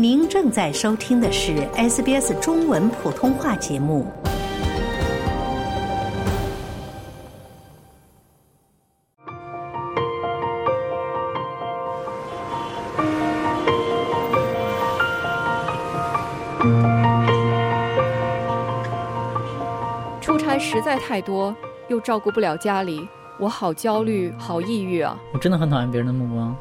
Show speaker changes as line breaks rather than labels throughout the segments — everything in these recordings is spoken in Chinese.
您正在收听的是 SBS 中文普通话节目。
出差实在太多，又照顾不了家里，我好焦虑，好抑郁啊！
我真的很讨厌别人的目光，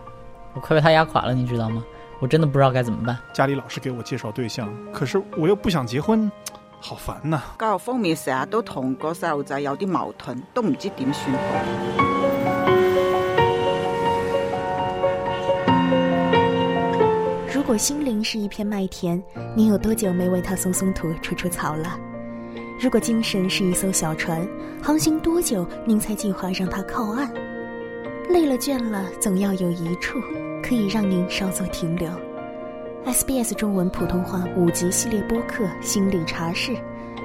我快被他压垮了，你知道吗？我真的不知道该怎么办。
家里老是给我介绍对象，可是我又不想结婚，好烦呐！
教育方面成日都同个細路仔有啲矛盾，都唔知點算好。
如果心灵是一片麦田，你有多久没为它松松土、除除草了？如果精神是一艘小船，航行多久您才计划让它靠岸？累了倦了，总要有一处可以让您稍作停留。SBS 中文普通话五级系列播客《心理茶室》，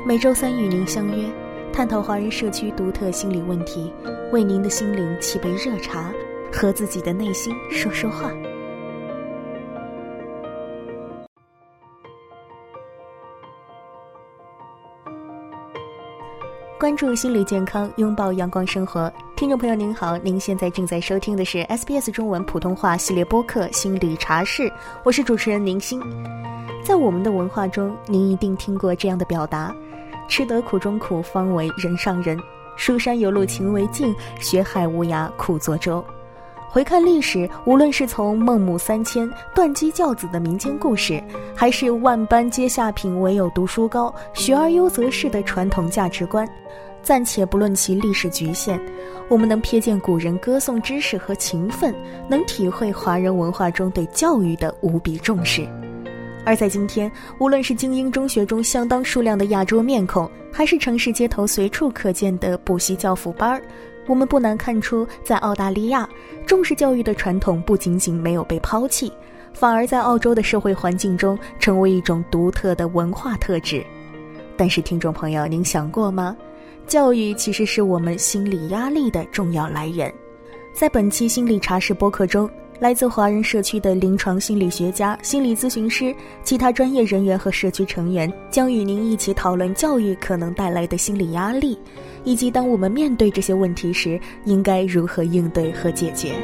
每周三与您相约，探讨华人社区独特心理问题，为您的心灵沏杯热茶，和自己的内心说说话。关注心理健康，拥抱阳光生活。听众朋友您好，您现在正在收听的是 SBS 中文普通话系列播客《心理茶室》，我是主持人宁心。在我们的文化中，您一定听过这样的表达：“吃得苦中苦，方为人上人；书山有路勤为径，学海无涯苦作舟。”回看历史，无论是从孟母三迁、断机教子的民间故事，还是万般皆下品，唯有读书高，学而优则仕的传统价值观，暂且不论其历史局限，我们能瞥见古人歌颂知识和勤奋，能体会华人文化中对教育的无比重视。而在今天，无论是精英中学中相当数量的亚洲面孔，还是城市街头随处可见的补习教辅班儿。我们不难看出，在澳大利亚，重视教育的传统不仅仅没有被抛弃，反而在澳洲的社会环境中成为一种独特的文化特质。但是，听众朋友，您想过吗？教育其实是我们心理压力的重要来源。在本期心理茶室播客中，来自华人社区的临床心理学家、心理咨询师、其他专业人员和社区成员将与您一起讨论教育可能带来的心理压力。以及当我们面对这些问题时，应该如何应对和解决？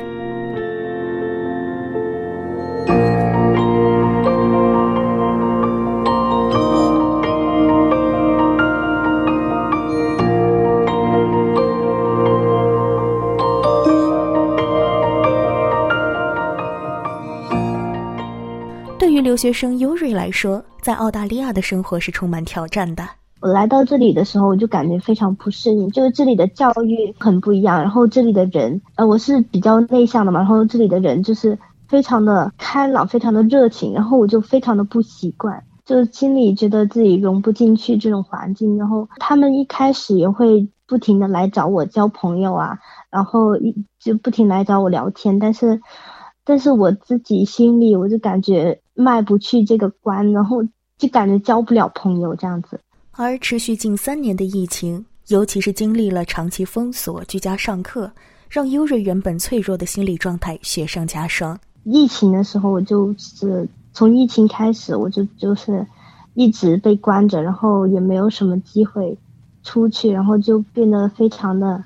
学生尤瑞来说，在澳大利亚的生活是充满挑战的。
我来到这里的时候，我就感觉非常不适应，就是这里的教育很不一样，然后这里的人，呃，我是比较内向的嘛，然后这里的人就是非常的开朗，非常的热情，然后我就非常的不习惯，就心里觉得自己融不进去这种环境，然后他们一开始也会不停的来找我交朋友啊，然后一就不停来找我聊天，但是，但是我自己心里我就感觉迈不去这个关，然后就感觉交不了朋友这样子。
而持续近三年的疫情，尤其是经历了长期封锁、居家上课，让优瑞原本脆弱的心理状态雪上加霜。
疫情的时候，我就是从疫情开始，我就就是一直被关着，然后也没有什么机会出去，然后就变得非常的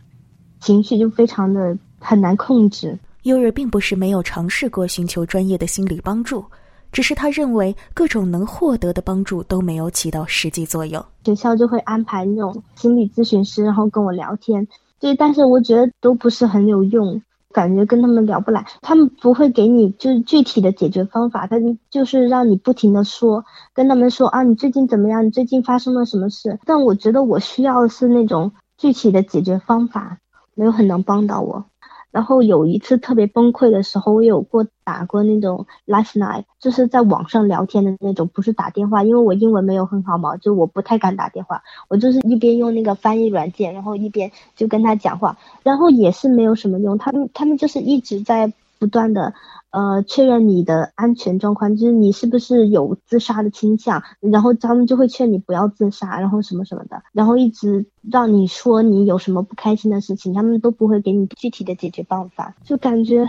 情绪就非常的很难控制。
优瑞并不是没有尝试过寻求专业的心理帮助。只是他认为各种能获得的帮助都没有起到实际作用。
学校就会安排那种心理咨询师，然后跟我聊天。对，但是我觉得都不是很有用，感觉跟他们聊不来。他们不会给你就是具体的解决方法，他就是让你不停的说，跟他们说啊，你最近怎么样？你最近发生了什么事？但我觉得我需要的是那种具体的解决方法，没有很能帮到我。然后有一次特别崩溃的时候，我有过打过那种 life line，就是在网上聊天的那种，不是打电话，因为我英文没有很好嘛，就我不太敢打电话，我就是一边用那个翻译软件，然后一边就跟他讲话，然后也是没有什么用，他们他们就是一直在不断的。呃，确认你的安全状况，就是你是不是有自杀的倾向，然后他们就会劝你不要自杀，然后什么什么的，然后一直让你说你有什么不开心的事情，他们都不会给你具体的解决办法，就感觉，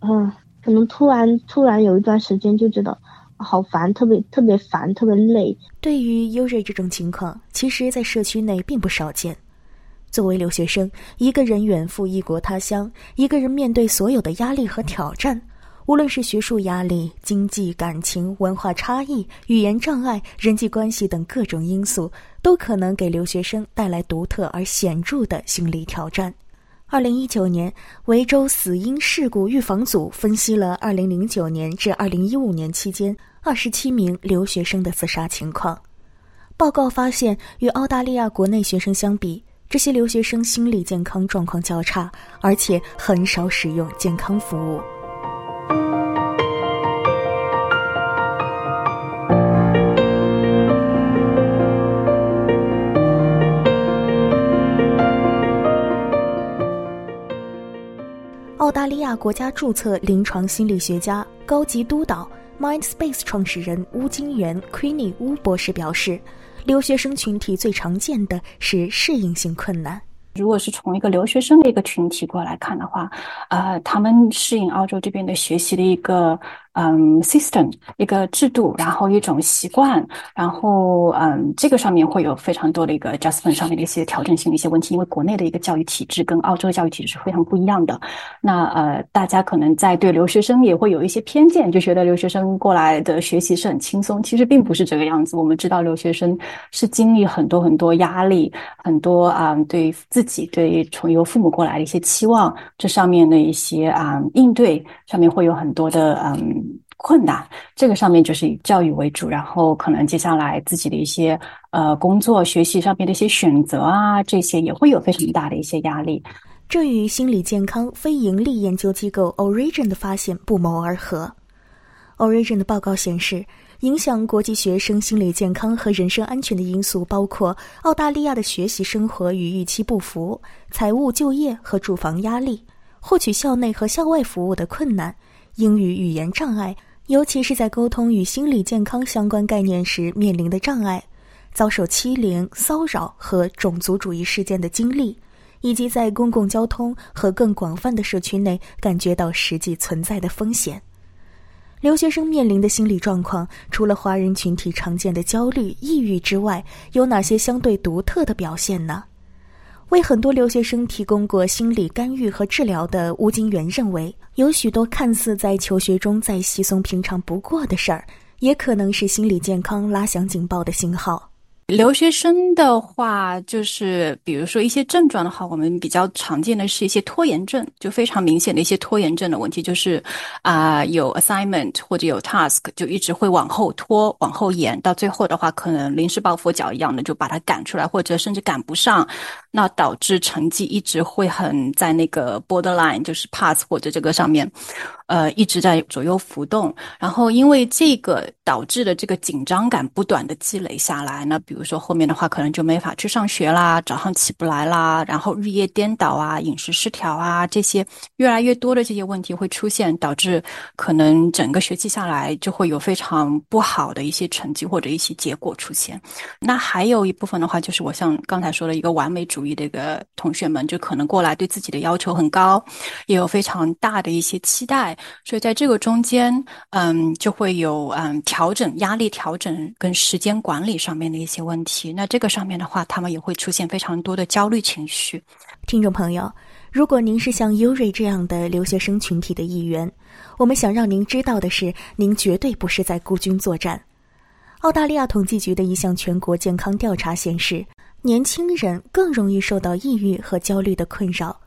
嗯，可能突然突然有一段时间就觉得好烦，特别特别烦，特别累。
对于优瑞这种情况，其实，在社区内并不少见。作为留学生，一个人远赴异国他乡，一个人面对所有的压力和挑战，无论是学术压力、经济、感情、文化差异、语言障碍、人际关系等各种因素，都可能给留学生带来独特而显著的心理挑战。二零一九年，维州死因事故预防组分析了二零零九年至二零一五年期间二十七名留学生的自杀情况。报告发现，与澳大利亚国内学生相比，这些留学生心理健康状况较差，而且很少使用健康服务。澳大利亚国家注册临床心理学家、高级督导、MindSpace 创始人乌金元 （Queenie） 乌博士表示。留学生群体最常见的是适应性困难。
如果是从一个留学生的一个群体过来看的话，呃，他们适应澳洲这边的学习的一个。嗯，system 一个制度，然后一种习惯，然后嗯，这个上面会有非常多的一个 adjustment 上面的一些调整性的一些问题，因为国内的一个教育体制跟澳洲的教育体制是非常不一样的。那呃，大家可能在对留学生也会有一些偏见，就觉得留学生过来的学习是很轻松，其实并不是这个样子。我们知道留学生是经历很多很多压力，很多啊，对自己对从由父母过来的一些期望，这上面的一些啊应对上面会有很多的嗯。困难，这个上面就是以教育为主，然后可能接下来自己的一些呃工作、学习上面的一些选择啊，这些也会有非常大的一些压力。
这与心理健康非盈利研究机构 Origin 的发现不谋而合。Origin 的报告显示，影响国际学生心理健康和人身安全的因素包括澳大利亚的学习生活与预期不符、财务、就业和住房压力、获取校内和校外服务的困难、英语语言障碍。尤其是在沟通与心理健康相关概念时面临的障碍，遭受欺凌、骚扰和种族主义事件的经历，以及在公共交通和更广泛的社区内感觉到实际存在的风险。留学生面临的心理状况，除了华人群体常见的焦虑、抑郁之外，有哪些相对独特的表现呢？为很多留学生提供过心理干预和治疗的吴金元认为，有许多看似在求学中再稀松平常不过的事儿，也可能是心理健康拉响警报的信号。
留学生的话，就是比如说一些症状的话，我们比较常见的是一些拖延症，就非常明显的一些拖延症的问题，就是啊有 assignment 或者有 task 就一直会往后拖、往后延，到最后的话，可能临时抱佛脚一样的就把它赶出来，或者甚至赶不上，那导致成绩一直会很在那个 borderline，就是 pass 或者这个上面。呃，一直在左右浮动，然后因为这个导致的这个紧张感不断的积累下来，那比如说后面的话可能就没法去上学啦，早上起不来啦，然后日夜颠倒啊，饮食失调啊，这些越来越多的这些问题会出现，导致可能整个学期下来就会有非常不好的一些成绩或者一些结果出现。那还有一部分的话，就是我像刚才说的一个完美主义的一个同学们，就可能过来对自己的要求很高，也有非常大的一些期待。所以在这个中间，嗯，就会有嗯调整压力调整跟时间管理上面的一些问题。那这个上面的话，他们也会出现非常多的焦虑情绪。
听众朋友，如果您是像优瑞这样的留学生群体的一员，我们想让您知道的是，您绝对不是在孤军作战。澳大利亚统计局的一项全国健康调查显示，年轻人更容易受到抑郁和焦虑的困扰。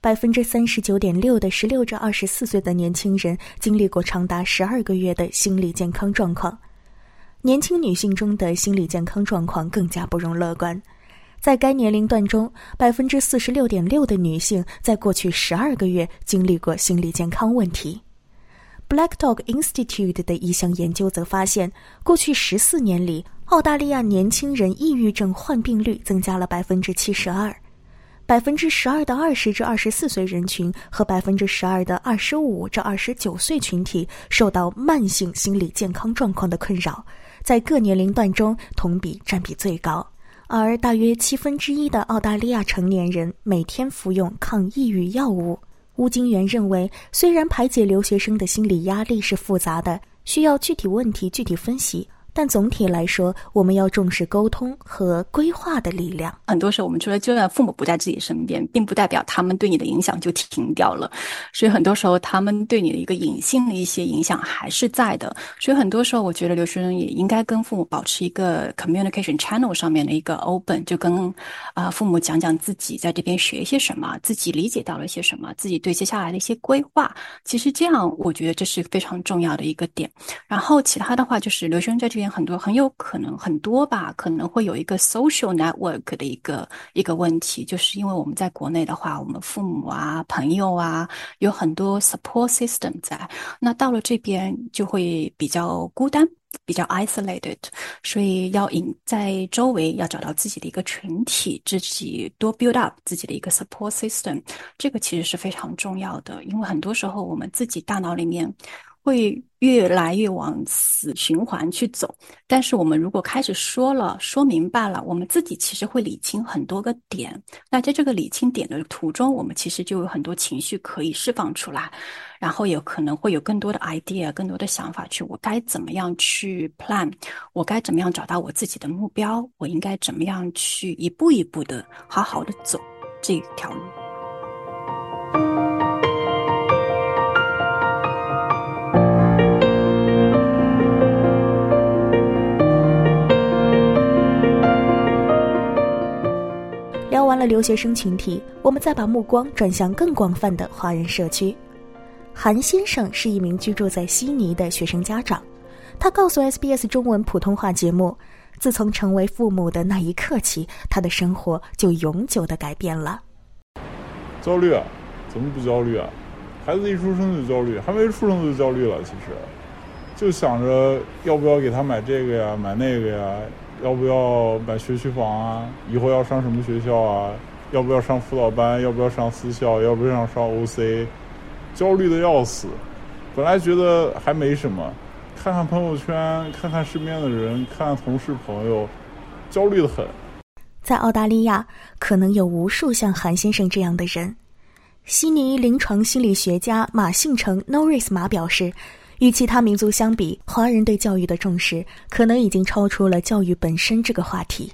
百分之三十九点六的十六至二十四岁的年轻人经历过长达十二个月的心理健康状况，年轻女性中的心理健康状况更加不容乐观。在该年龄段中，百分之四十六点六的女性在过去十二个月经历过心理健康问题。Black Dog Institute 的一项研究则发现，过去十四年里，澳大利亚年轻人抑郁症患病率增加了百分之七十二。百分之十二的二十至二十四岁人群和百分之十二的二十五至二十九岁群体受到慢性心理健康状况的困扰，在各年龄段中同比占比最高。而大约七分之一的澳大利亚成年人每天服用抗抑郁药物。乌金元认为，虽然排解留学生的心理压力是复杂的，需要具体问题具体分析。但总体来说，我们要重视沟通和规划的力量。
很多时候，我们除了，就算父母不在自己身边，并不代表他们对你的影响就停掉了。所以很多时候，他们对你的一个隐性的一些影响还是在的。所以很多时候，我觉得留学生也应该跟父母保持一个 communication channel 上面的一个 open，就跟啊父母讲讲自己在这边学一些什么，自己理解到了一些什么，自己对接下来的一些规划。其实这样，我觉得这是非常重要的一个点。然后其他的话，就是留学生在这边。很多很有可能很多吧，可能会有一个 social network 的一个一个问题，就是因为我们在国内的话，我们父母啊、朋友啊，有很多 support system 在，那到了这边就会比较孤单，比较 isolated，所以要引在周围要找到自己的一个群体，自己多 build up 自己的一个 support system，这个其实是非常重要的，因为很多时候我们自己大脑里面。会越来越往死循环去走，但是我们如果开始说了、说明白了，我们自己其实会理清很多个点。那在这个理清点的途中，我们其实就有很多情绪可以释放出来，然后有可能会有更多的 idea、更多的想法去我该怎么样去 plan，我该怎么样找到我自己的目标，我应该怎么样去一步一步的好好的走这条路。
了留学生群体，我们再把目光转向更广泛的华人社区。韩先生是一名居住在悉尼的学生家长，他告诉 SBS 中文普通话节目，自从成为父母的那一刻起，他的生活就永久的改变了。
焦虑啊？怎么不焦虑啊？孩子一出生就焦虑，还没出生就焦虑了。其实，就想着要不要给他买这个呀，买那个呀。要不要买学区房啊？以后要上什么学校啊？要不要上辅导班？要不要上私校？要不要上 OC？焦虑的要死。本来觉得还没什么，看看朋友圈，看看身边的人，看看同事朋友，焦虑的很。
在澳大利亚，可能有无数像韩先生这样的人。悉尼临床心理学家马信成 （Norris 马）表示。与其他民族相比，华人对教育的重视可能已经超出了教育本身这个话题。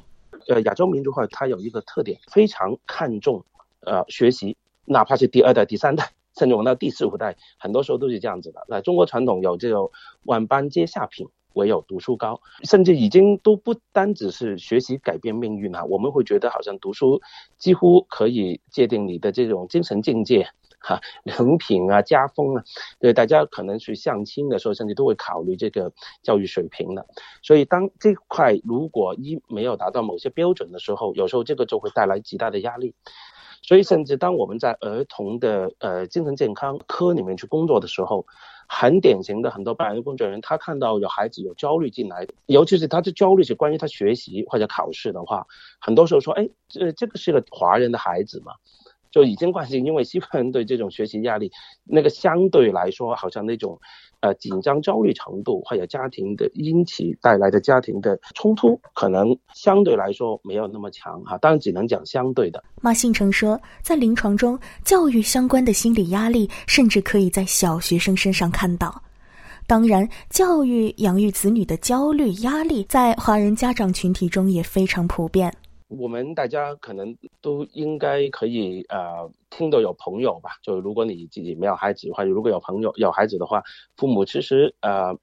呃，亚洲民族化它有一个特点，非常看重呃学习，哪怕是第二代、第三代，甚至我们到第四五代，很多时候都是这样子的。那中国传统有这种万般皆下品，唯有读书高，甚至已经都不单只是学习改变命运了，我们会觉得好像读书几乎可以界定你的这种精神境界。哈，人品啊，家风啊，对大家可能去相亲的时候，甚至都会考虑这个教育水平的。所以，当这块如果一没有达到某些标准的时候，有时候这个就会带来极大的压力。所以，甚至当我们在儿童的呃精神健康科里面去工作的时候，很典型的很多白人工作人员，他看到有孩子有焦虑进来，尤其是他的焦虑是关于他学习或者考试的话，很多时候说，哎，这这个是个华人的孩子嘛。就已经惯性，因为西方人对这种学习压力，那个相对来说，好像那种，呃，紧张、焦虑程度，还有家庭的因起带来的家庭的冲突，可能相对来说没有那么强哈。当然，只能讲相对的。
马信成说，在临床中，教育相关的心理压力，甚至可以在小学生身上看到。当然，教育养育子女的焦虑压力，在华人家长群体中也非常普遍。
我们大家可能都应该可以呃听到有朋友吧，就如果你自己没有孩子的话，如果有朋友有孩子的话，父母其实呃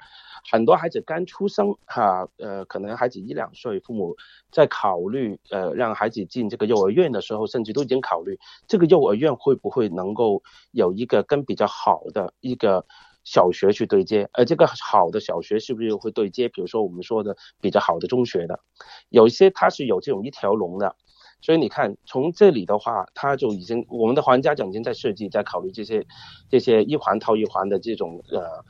很多孩子刚出生哈，呃可能孩子一两岁，父母在考虑呃让孩子进这个幼儿园的时候，甚至都已经考虑这个幼儿园会不会能够有一个跟比较好的一个。小学去对接，而这个好的小学是不是会对接？比如说我们说的比较好的中学的，有一些它是有这种一条龙的，所以你看从这里的话，它就已经我们的皇家奖金在设计，在考虑这些这些一环套一环的这种呃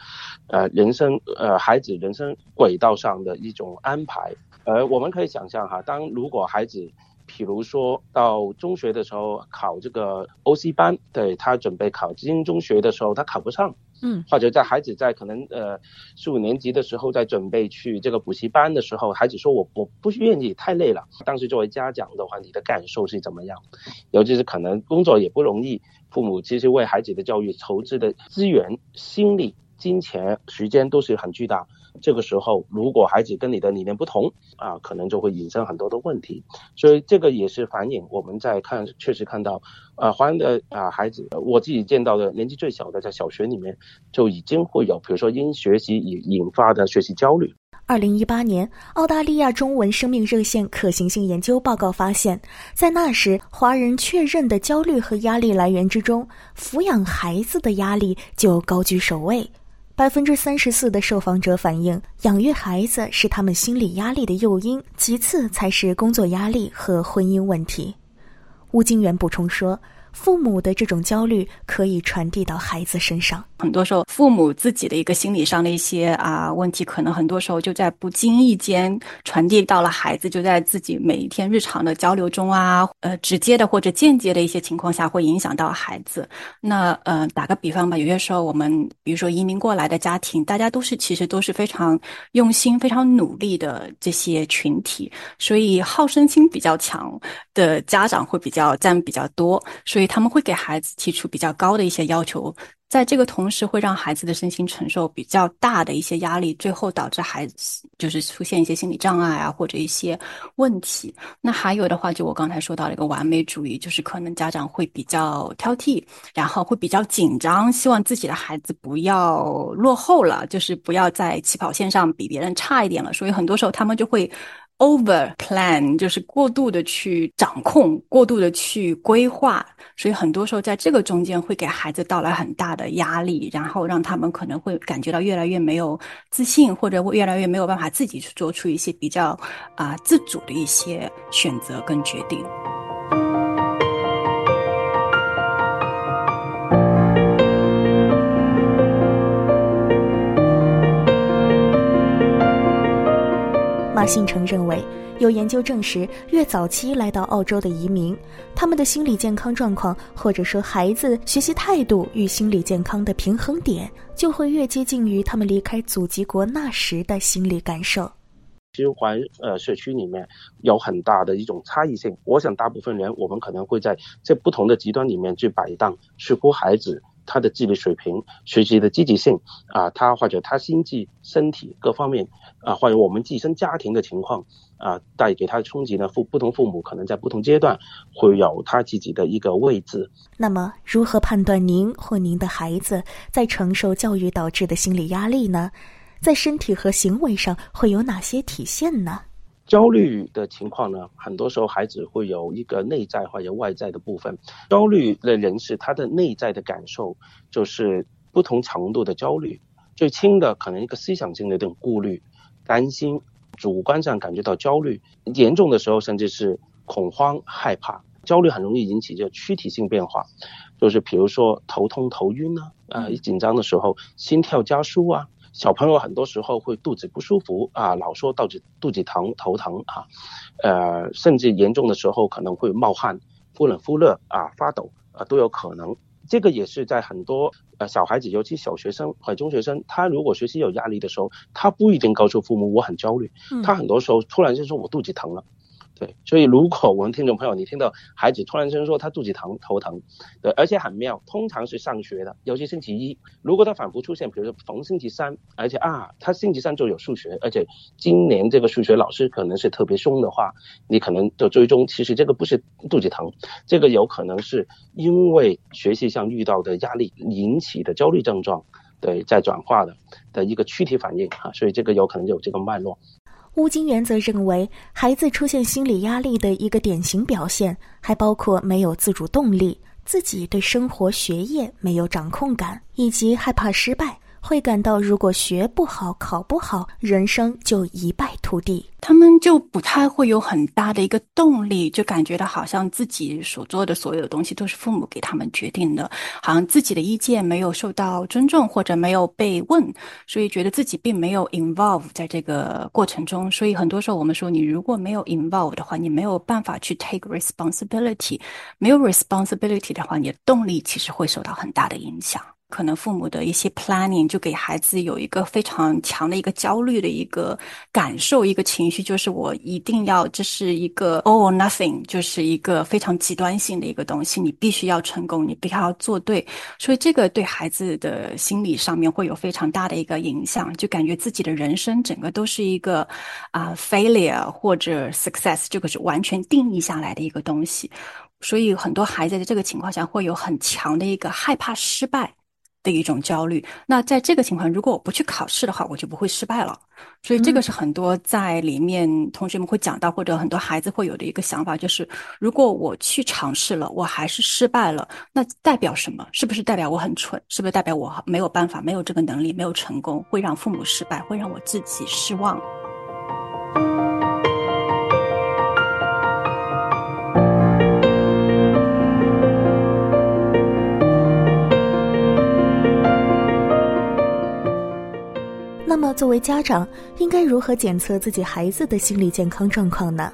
呃人生呃孩子人生轨道上的一种安排。呃，我们可以想象哈，当如果孩子。比如说到中学的时候考这个 OC 班，对他准备考精英中学的时候他考不上，
嗯，
或者在孩子在可能呃四五年级的时候在准备去这个补习班的时候，孩子说我我不愿意太累了。当时作为家长的话，你的感受是怎么样？尤其是可能工作也不容易，父母其实为孩子的教育投资的资源、心理。金钱、时间都是很巨大。这个时候，如果孩子跟你的理念不同啊，可能就会引申很多的问题。所以这个也是反映我们在看，确实看到呃，华人的啊孩子，我自己见到的年纪最小的，在小学里面就已经会有，比如说因学习引引发的学习焦虑。
二零一八年，澳大利亚中文生命热线可行性研究报告发现，在那时华人确认的焦虑和压力来源之中，抚养孩子的压力就高居首位。百分之三十四的受访者反映，养育孩子是他们心理压力的诱因，其次才是工作压力和婚姻问题。吴金元补充说。父母的这种焦虑可以传递到孩子身上。
很多时候，父母自己的一个心理上的一些啊问题，可能很多时候就在不经意间传递到了孩子，就在自己每一天日常的交流中啊，呃，直接的或者间接的一些情况下，会影响到孩子。那呃，打个比方吧，有些时候我们比如说移民过来的家庭，大家都是其实都是非常用心、非常努力的这些群体，所以好胜心比较强的家长会比较占比较多，所以。他们会给孩子提出比较高的一些要求，在这个同时会让孩子的身心承受比较大的一些压力，最后导致孩子就是出现一些心理障碍啊，或者一些问题。那还有的话，就我刚才说到了一个完美主义，就是可能家长会比较挑剔，然后会比较紧张，希望自己的孩子不要落后了，就是不要在起跑线上比别人差一点了。所以很多时候他们就会。Over plan 就是过度的去掌控，过度的去规划，所以很多时候在这个中间会给孩子带来很大的压力，然后让他们可能会感觉到越来越没有自信，或者越来越没有办法自己去做出一些比较啊自主的一些选择跟决定。
信诚认为，有研究证实，越早期来到澳洲的移民，他们的心理健康状况，或者说孩子学习态度与心理健康的平衡点，就会越接近于他们离开祖籍国那时的心理感受。
其实环呃社区里面有很大的一种差异性，我想大部分人我们可能会在这不同的极端里面去摆荡，似乎孩子。他的智力水平、学习的积极性啊，他或者他心智、身体各方面啊，或者我们自身家庭的情况啊，带给他的冲击呢？父不同父母可能在不同阶段会有他自己的一个位置。
那么，如何判断您或您的孩子在承受教育导致的心理压力呢？在身体和行为上会有哪些体现呢？
焦虑的情况呢，很多时候孩子会有一个内在或者外在的部分。焦虑的人士，他的内在的感受就是不同程度的焦虑，最轻的可能一个思想性的这种顾虑、担心，主观上感觉到焦虑；严重的时候，甚至是恐慌、害怕。焦虑很容易引起这躯体性变化，就是比如说头痛、头晕啊，啊，一紧张的时候心跳加速啊。小朋友很多时候会肚子不舒服啊，老说肚子肚子疼、头疼啊，呃，甚至严重的时候可能会冒汗、忽冷忽热啊、发抖啊都有可能。这个也是在很多呃小孩子，尤其小学生和中学生，他如果学习有压力的时候，他不一定告诉父母我很焦虑，他很多时候突然就说我肚子疼了。对，所以如果我们听众朋友，你听到孩子突然间说他肚子疼、头疼，对，而且很妙，通常是上学的，尤其星期一，如果他反复出现，比如说逢星期三，而且啊，他星期三就有数学，而且今年这个数学老师可能是特别凶的话，你可能就追踪，其实这个不是肚子疼，这个有可能是因为学习上遇到的压力引起的焦虑症状，对，在转化的的一个躯体反应啊，所以这个有可能有这个脉络。
乌金原则认为，孩子出现心理压力的一个典型表现，还包括没有自主动力，自己对生活、学业没有掌控感，以及害怕失败。会感到，如果学不好、考不好，人生就一败涂地。
他们就不太会有很大的一个动力，就感觉到好像自己所做的所有的东西都是父母给他们决定的，好像自己的意见没有受到尊重或者没有被问，所以觉得自己并没有 involve 在这个过程中。所以很多时候我们说，你如果没有 involve 的话，你没有办法去 take responsibility，没有 responsibility 的话，你的动力其实会受到很大的影响。可能父母的一些 planning 就给孩子有一个非常强的一个焦虑的一个感受，一个情绪，就是我一定要这是一个 all or nothing，就是一个非常极端性的一个东西，你必须要成功，你必须要做对，所以这个对孩子的心理上面会有非常大的一个影响，就感觉自己的人生整个都是一个啊 failure 或者 success，这个是完全定义下来的一个东西，所以很多孩子在这个情况下会有很强的一个害怕失败。的一种焦虑。那在这个情况，如果我不去考试的话，我就不会失败了。所以这个是很多在里面同学们会讲到，或者很多孩子会有的一个想法，就是如果我去尝试了，我还是失败了，那代表什么？是不是代表我很蠢？是不是代表我没有办法、没有这个能力、没有成功，会让父母失败，会让我自己失望？
那么，作为家长，应该如何检测自己孩子的心理健康状况呢？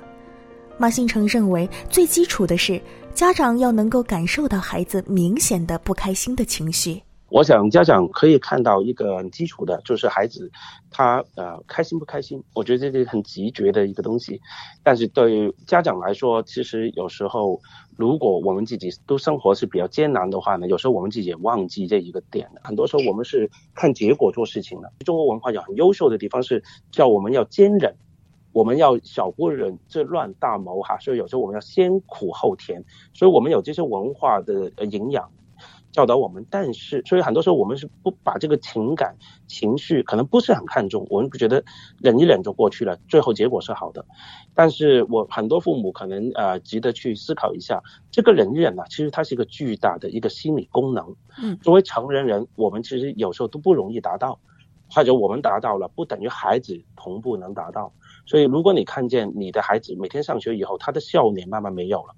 马新成认为，最基础的是家长要能够感受到孩子明显的不开心的情绪。
我想家长可以看到一个很基础的，就是孩子他呃开心不开心。我觉得这是很直觉的一个东西，但是对于家长来说，其实有时候如果我们自己都生活是比较艰难的话呢，有时候我们自己也忘记这一个点。很多时候我们是看结果做事情的。中国文化有很优秀的地方是叫我们要坚忍，我们要小不忍则乱大谋哈。所以有时候我们要先苦后甜，所以我们有这些文化的营养。教导我们，但是所以很多时候我们是不把这个情感情绪可能不是很看重，我们不觉得忍一忍就过去了，最后结果是好的。但是我很多父母可能呃值得去思考一下，这个忍一忍呢，其实它是一个巨大的一个心理功能。
嗯，
作为成人人，我们其实有时候都不容易达到，或者我们达到了，不等于孩子同步能达到。所以如果你看见你的孩子每天上学以后，他的笑脸慢慢没有了。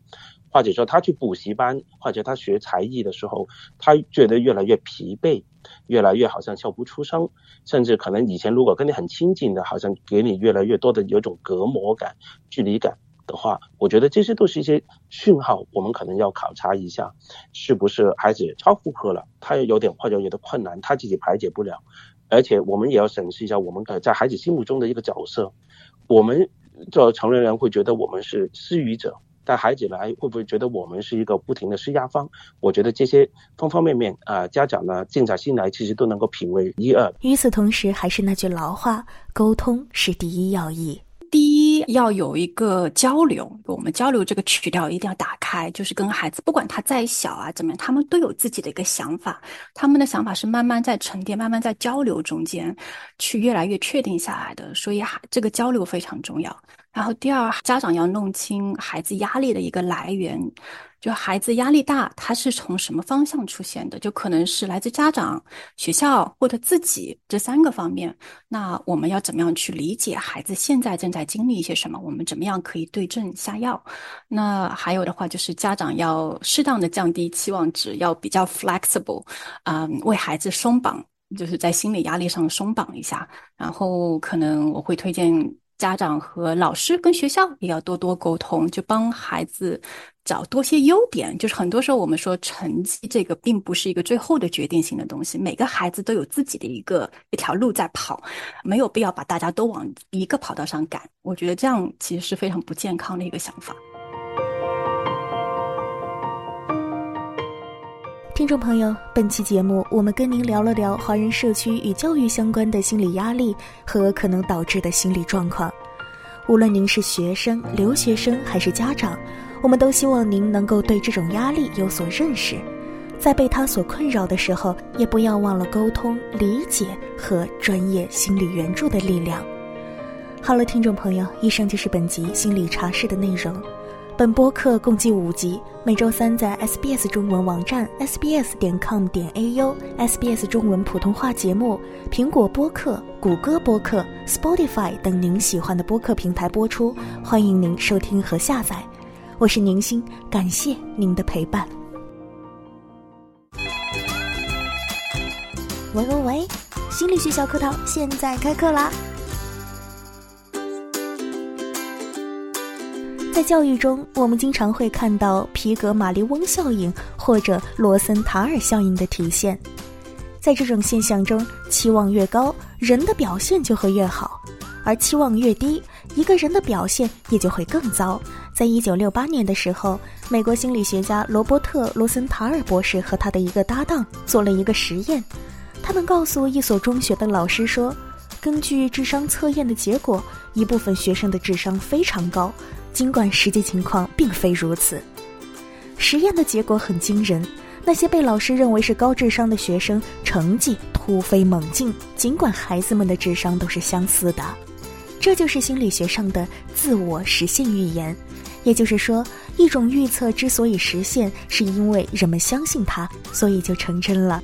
或者说他去补习班，或者他学才艺的时候，他觉得越来越疲惫，越来越好像笑不出声，甚至可能以前如果跟你很亲近的，好像给你越来越多的有种隔膜感、距离感的话，我觉得这些都是一些讯号，我们可能要考察一下，是不是孩子超负荷了，他有点或者有点困难，他自己排解不了，而且我们也要审视一下我们在孩子心目中的一个角色，我们做成年人会觉得我们是施予者。带孩子来会不会觉得我们是一个不停的施压方？我觉得这些方方面面啊，家长呢静下心来，其实都能够品味一二。
与此同时，还是那句老话，沟通是第一要义。
要有一个交流，我们交流这个曲调一定要打开，就是跟孩子，不管他再小啊怎么样，他们都有自己的一个想法，他们的想法是慢慢在沉淀，慢慢在交流中间去越来越确定下来的，所以这个交流非常重要。然后第二，家长要弄清孩子压力的一个来源，就孩子压力大，他是从什么方向出现的？就可能是来自家长、学校或者自己这三个方面。那我们要怎么样去理解孩子现在正在经历一些什么？我们怎么样可以对症下药？那还有的话就是家长要适当的降低期望值，要比较 flexible，嗯，为孩子松绑，就是在心理压力上松绑一下。然后可能我会推荐。家长和老师跟学校也要多多沟通，就帮孩子找多些优点。就是很多时候我们说成绩这个并不是一个最后的决定性的东西，每个孩子都有自己的一个一条路在跑，没有必要把大家都往一个跑道上赶。我觉得这样其实是非常不健康的一个想法。
听众朋友，本期节目我们跟您聊了聊华人社区与教育相关的心理压力和可能导致的心理状况。无论您是学生、留学生还是家长，我们都希望您能够对这种压力有所认识，在被他所困扰的时候，也不要忘了沟通、理解和专业心理援助的力量。好了，听众朋友，以上就是本集心理茶室的内容。本播客共计五集，每周三在 SBS 中文网站 sbs 点 com 点 au、SBS 中文普通话节目、苹果播客、谷歌播客、Spotify 等您喜欢的播客平台播出，欢迎您收听和下载。我是宁心，感谢您的陪伴。喂喂喂，心理学小课堂现在开课啦！在教育中，我们经常会看到皮格马利翁效应或者罗森塔尔效应的体现。在这种现象中，期望越高，人的表现就会越好；而期望越低，一个人的表现也就会更糟。在一九六八年的时候，美国心理学家罗伯特·罗森塔尔博士和他的一个搭档做了一个实验，他们告诉一所中学的老师说，根据智商测验的结果，一部分学生的智商非常高，尽管实际情况并非如此。实验的结果很惊人。那些被老师认为是高智商的学生，成绩突飞猛进，尽管孩子们的智商都是相似的。这就是心理学上的自我实现预言，也就是说，一种预测之所以实现，是因为人们相信它，所以就成真了。